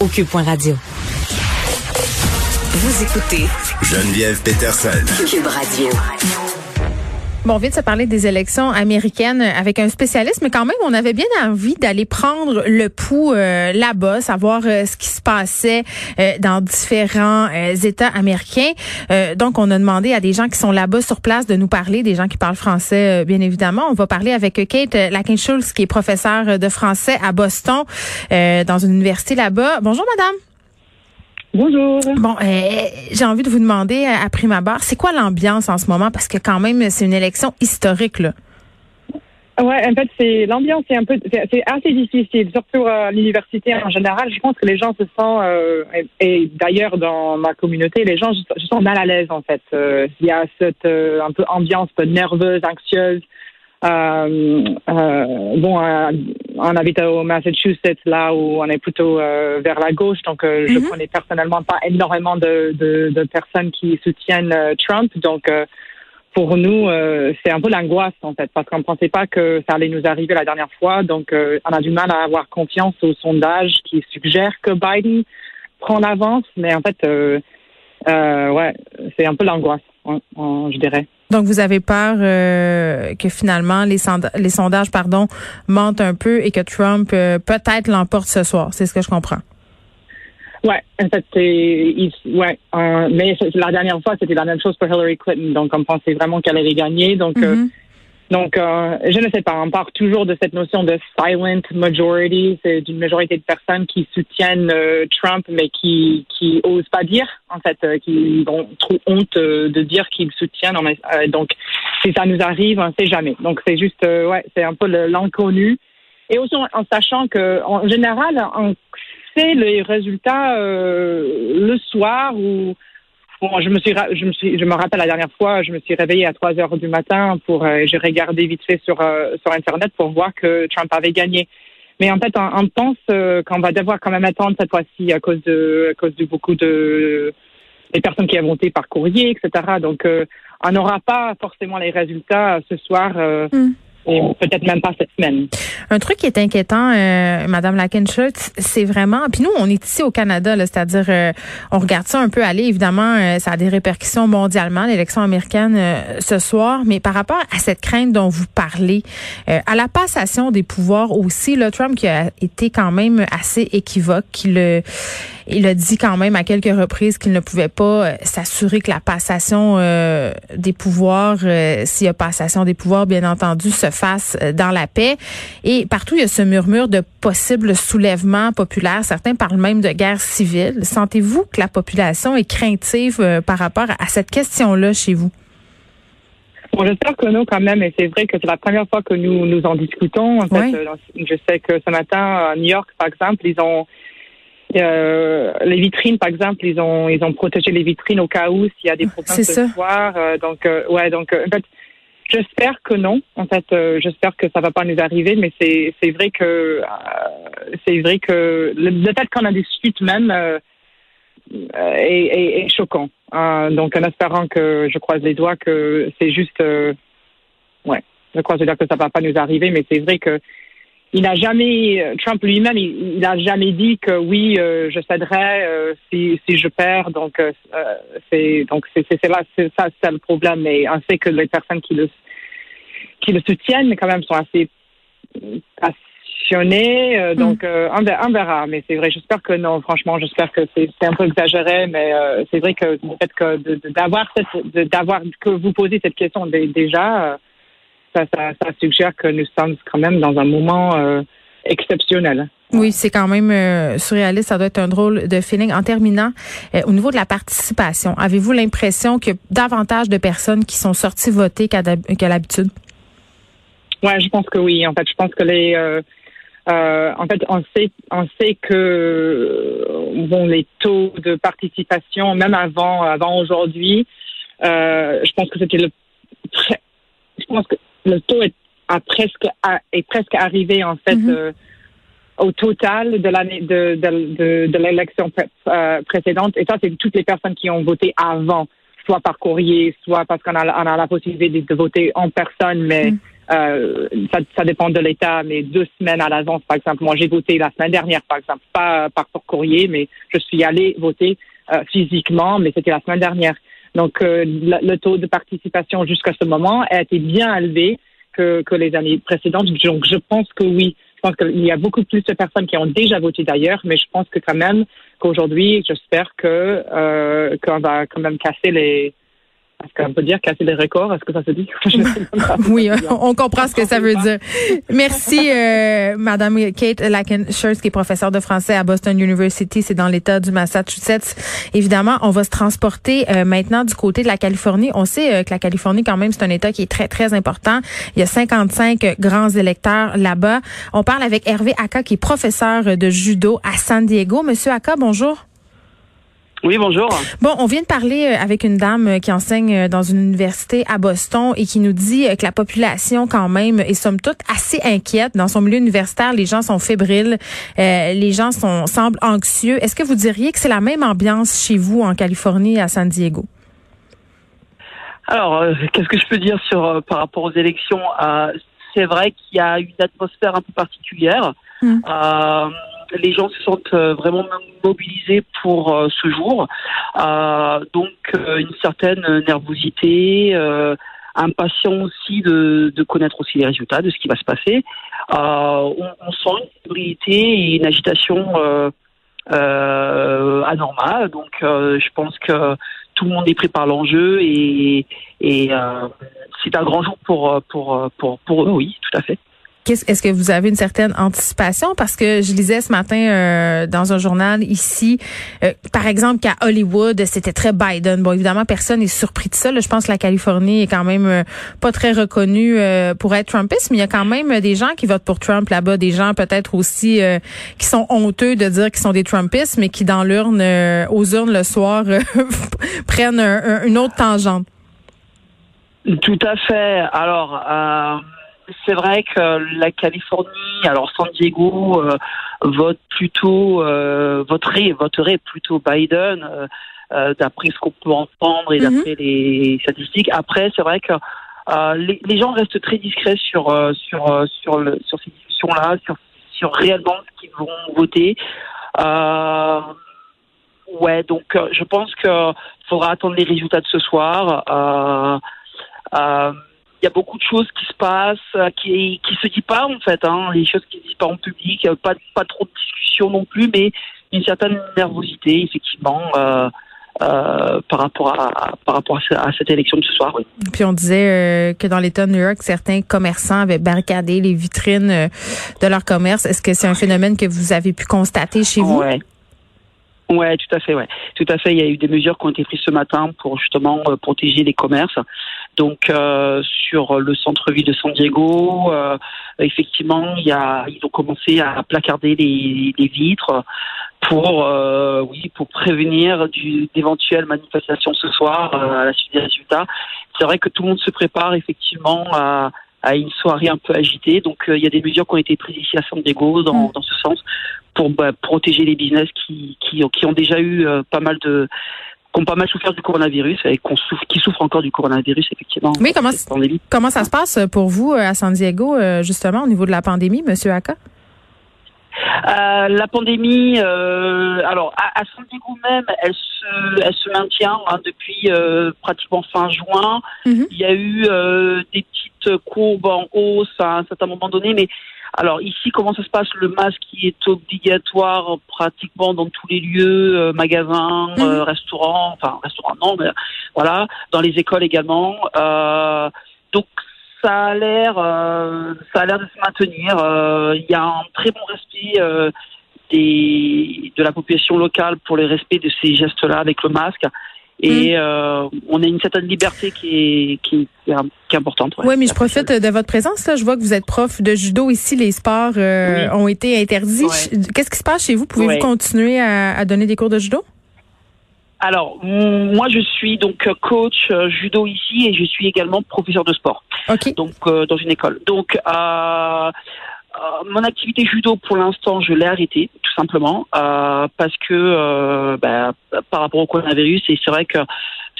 au cube.radio. Vous écoutez Geneviève Peterson. Cube Radio. Bon, on vient de se parler des élections américaines avec un spécialiste, mais quand même, on avait bien envie d'aller prendre le pouls euh, là-bas, savoir euh, ce qui se passait euh, dans différents États américains. donc, on a demandé à des gens qui sont là-bas sur place de nous parler, des gens qui parlent français, bien évidemment. On va parler avec Kate Lakin-Schultz, qui est professeure de français à Boston, dans une université là-bas. Bonjour, madame. Bonjour. Bon, euh, j'ai envie de vous demander euh, à prime abord, c'est quoi l'ambiance en ce moment? Parce que quand même c'est une élection historique là. Ouais, en fait, c'est l'ambiance est un peu, c'est assez difficile, surtout à l'université en général. Je pense que les gens se sentent, euh, et, d'ailleurs dans ma communauté, les gens se sentent mal à l'aise en fait. Il y a cette un peu ambiance un peu nerveuse, anxieuse. Euh, euh, bon, euh, on habite au Massachusetts, là où on est plutôt euh, vers la gauche, donc je mhm. connais personnellement pas énormément de, de, de personnes qui soutiennent Trump. Donc, pour nous, c'est un peu l'angoisse en fait, parce qu'on ne pensait pas que ça allait nous arriver la dernière fois. Donc, on a du mal à avoir confiance aux sondages qui suggèrent que Biden prend l'avance, mais en fait, ouais, c'est un peu l'angoisse, je dirais. Donc, vous avez peur euh, que finalement les, les sondages pardon, mentent un peu et que Trump euh, peut-être l'emporte ce soir. C'est ce que je comprends. Ouais, en fait, c'est ouais, mais la dernière fois c'était la même chose pour Hillary Clinton, donc on pensait vraiment qu'elle allait gagner, donc euh, mm-hmm. Donc, euh, je ne sais pas, on parle toujours de cette notion de silent majority, c'est d'une majorité de personnes qui soutiennent euh, Trump, mais qui qui osent pas dire, en fait, euh, qui ont trop honte de dire qu'ils soutiennent. donc, si ça nous arrive, on ne sait jamais. Donc, c'est juste, ouais, c'est un peu l'inconnu. Et aussi en, sachant que, en général, on sait les résultats le soir ou Bon, je me suis, je me suis, je me rappelle la dernière fois, je me suis réveillée à 3 heures du matin pour, euh, j'ai regardé vite fait sur euh, sur internet pour voir que Trump avait gagné. Mais en fait, on, pense euh, qu'on va devoir quand même attendre cette fois-ci à cause de, à cause de beaucoup de des personnes qui ont voté par courrier, etc. Donc, on n'aura pas forcément les résultats ce soir. Mm peut-être même pas cette semaine. Un truc qui est inquiétant, euh, Madame Lakenschutz, c'est vraiment, puis nous, on est ici au Canada, c'est-à-dire, euh, on regarde ça un peu aller. Évidemment, euh, ça a des répercussions mondialement, l'élection américaine euh, ce soir, mais par rapport à cette crainte dont vous parlez, à la passation des pouvoirs aussi, là, Trump qui a été quand même assez équivoque, qui le il a dit quand même à quelques reprises qu'il ne pouvait pas euh, s'assurer que la passation euh, des pouvoirs, euh, s'il y a passation des pouvoirs, bien entendu, se fasse dans la paix. Et partout, il y a ce murmure de possible soulèvement populaire. Certains parlent même de guerre civile. Sentez-vous que la population est craintive par rapport à cette question-là chez vous? Bon, j'espère que non quand même, et c'est vrai que c'est la première fois que nous nous en discutons. En fait, je sais que ce matin à New York, par exemple, ils ont euh, les vitrines, par exemple, ils ont ils ont protégé les vitrines au cas où s'il y a des problèmes ce soir. Euh, donc euh, ouais, donc en fait, j'espère que non. En fait, j'espère que ça va pas nous arriver, mais c'est c'est vrai que c'est vrai que le, fait qu'on a des suites même est, est, choquant. donc en espérant que je croise les doigts que c'est juste ouais, je croise les doigts que ça va pas nous arriver, mais c'est vrai que il n'a jamais, euh, Trump lui-même, il n'a jamais dit que oui, euh, je céderai euh, si, si je perds. Donc c'est donc c'est là c'est ça c'est le problème. Mais on sait que les personnes qui le qui le soutiennent quand même sont assez passionnées. Mm. donc on, verra, Mais c'est vrai, j'espère que non. Franchement, j'espère que c'est un peu exagéré, mais c'est vrai que le fait que d'avoir cette d'avoir que vous posez cette question déjà ça, ça, suggère que nous sommes quand même dans un moment euh, exceptionnel. Oui, c'est quand même euh, surréaliste. Ça doit être un drôle de feeling. En terminant, euh, au niveau de la participation, avez-vous l'impression qu'il y a davantage de personnes qui sont sorties voter qu'à l'habitude? Oui, je pense que oui. En fait, je pense que les en fait, on sait, on sait que bon, les taux de participation, même avant, avant aujourd'hui, je pense que c'était le, je pense que le taux est, a presque, est presque arrivé, en fait, mhm. euh, au total de l'année de, de, de, l'élection euh, précédente. Et ça, c'est toutes les personnes qui ont voté avant, soit par courrier, soit parce qu'on a, on a la possibilité de, voter en personne, mais mhm. euh, ça, ça, dépend de l'État, mais deux semaines à l'avance, par exemple. Moi, j'ai voté la semaine dernière, par exemple, pas par courrier, mais je suis allée voter euh, physiquement, mais c'était la semaine dernière. Donc, euh, le, taux de participation jusqu'à ce moment a été bien élevé que, que les années précédentes. Donc, je pense que oui. Je pense qu'il y a beaucoup plus de personnes qui ont déjà voté d'ailleurs, mais je pense que quand même qu'aujourd'hui, j'espère que euh, qu'on va quand même casser les est-ce qu'on peut dire casser les records? Est-ce que ça se dit? oui, on comprend ce que ça veut dire. Merci, euh, Madame Kate Lakenshurst, qui est professeure de français à Boston University. C'est dans l'État du Massachusetts. Évidemment, on va se transporter euh, maintenant du côté de la Californie. On sait euh, que la Californie, quand même, c'est un État qui est très, très important. Il y a 55 grands électeurs là-bas. On parle avec Hervé Aka, qui est professeur de judo à San Diego. Monsieur Aka, bonjour. Oui, bonjour. Bon, on vient de parler euh, avec une dame euh, qui enseigne euh, dans une université à Boston et qui nous dit que la population, quand même, est somme toute assez inquiète. Dans son milieu universitaire, les gens sont fébriles, les gens sont semblent anxieux. Est-ce que vous diriez que c'est la même ambiance chez vous en Californie, à San Diego? Alors, qu'est-ce que je peux dire sur par rapport aux élections? C'est vrai qu'il y a une atmosphère un peu particulière. Hmm les gens se sentent euh, vraiment mobilisés pour euh, ce jour. Euh, donc une certaine nervosité, impatient aussi de, connaître aussi les résultats de ce qui va se passer. On, sent une fébrilité et une agitation anormale. Donc je pense que tout le monde est pris par l'enjeu et, c'est un grand jour pour, pour eux, oui, tout à fait est-ce que vous avez une certaine anticipation? Parce que je lisais ce matin euh, dans un journal ici, euh, par exemple, qu'à Hollywood, c'était très Biden. Bon, évidemment, personne n'est surpris de ça. Je pense que la Californie est quand même euh, pas très reconnue pour être Trumpiste, mais il y a quand même des gens qui votent pour Trump là-bas, des gens peut-être aussi qui sont honteux de dire qu'ils sont des Trumpistes, mais qui, dans l'urne, aux urnes le soir, prennent une autre tangente. Tout à fait. Alors c'est vrai que la Californie, alors San Diego, euh, vote plutôt, euh, voterait, voterait plutôt Biden, euh, d'après ce qu'on peut entendre et mhm. d'après les statistiques. Après, c'est vrai que les, les, gens restent très discrets sur sur sur le, sur ces discussions-là, sur sur réellement ce qu'ils vont voter. ouais, donc je pense qu'il faudra attendre les résultats de ce soir. Euh, il y a beaucoup de choses qui se passent, euh, qui qui se disent pas en fait, hein, les choses qui se disent pas en public, pas pas trop de discussion non plus, mais une certaine nervosité effectivement. Euh, euh, par rapport à par rapport à, cette élection de ce soir. Oui. Puis on disait euh, que dans l'État de New York, certains commerçants avaient barricadé les vitrines euh, de leur commerce. Est-ce que c'est un phénomène que vous avez pu constater chez vous? Ouais. Ouais, tout à fait, ouais. Tout à fait. Il y a eu des mesures qui ont été prises ce matin pour justement euh, protéger les commerces. Donc euh, sur le centre-ville de San Diego, euh, effectivement, il y a, ils ont commencé à placarder les, les vitres pour, oui, pour prévenir d'éventuelles manifestations ce soir à la suite des résultats. C'est vrai que tout le monde se prépare effectivement à à une soirée un peu agitée. Donc il y a des mesures qui ont été prises ici à San Diego dans, mm. dans ce sens pour bah, protéger les business qui, qui, qui ont déjà eu euh, pas mal de qui ont pas mal souffert du coronavirus et qui souffrent encore du coronavirus, effectivement. Oui, comment, comment ça se passe pour vous euh, à San Diego, euh, justement, au niveau de la pandémie, Monsieur Aka? Euh, la pandémie, euh, alors à, San Diego même, elle se, elle se maintient hein, depuis euh, pratiquement fin juin. Mm-hmm. Il y a eu des petites courbes en hausse à un certain moment donné, mais alors ici, comment ça se passe? Le masque qui est obligatoire pratiquement dans tous les lieux, magasins, mhm. restaurants, enfin restaurants non, mais voilà, dans les écoles également. Donc ça a l'air, ça a l'air de se maintenir. Il y a un très bon respect des, de la population locale pour le respect de ces gestes-là avec le masque et mm. euh, on a une certaine liberté qui est, qui, qui est importante. Oui, mais je profite de votre présence. Là. Je vois que vous êtes prof de judo ici. Les sports euh, ont été interdits. Qu'est-ce qui se passe chez vous? Pouvez-vous continuer à, à, donner des cours de judo? Alors, moi, je suis donc coach euh, judo ici et je suis également professeur de sport. Donc, euh, dans une école. Donc, euh, euh, mon activité judo, pour l'instant, je l'ai arrêtée, tout simplement, euh, parce que euh, bah, par rapport au coronavirus, et c'est vrai que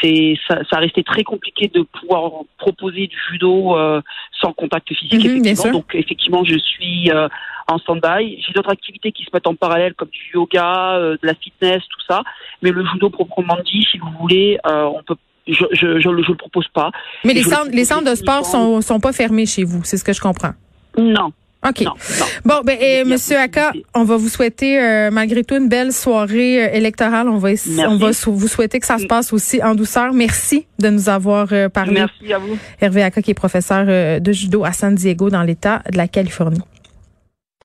c'est ça, ça resté très compliqué de pouvoir proposer du judo euh, sans contact physique. Mhm, effectivement. Donc effectivement, je suis euh, en stand-by. J'ai d'autres activités qui se mettent en parallèle comme du yoga, euh, de la fitness, tout ça. Mais le judo proprement dit, si vous voulez, on peut je, je, je, le propose pas. Mais les centres, les centres de sport sont, sont pas fermés chez vous, c'est ce que je comprends. Non, OK. Bon, ben, et, Monsieur Aka, on va vous souhaiter euh, malgré tout une belle soirée euh, électorale. On va, on va vous souhaiter que ça se passe aussi en douceur. Merci de nous avoir euh, parlé. Merci à vous. Hervé Aka, qui est professeur de judo à San Diego dans l'État de la Californie.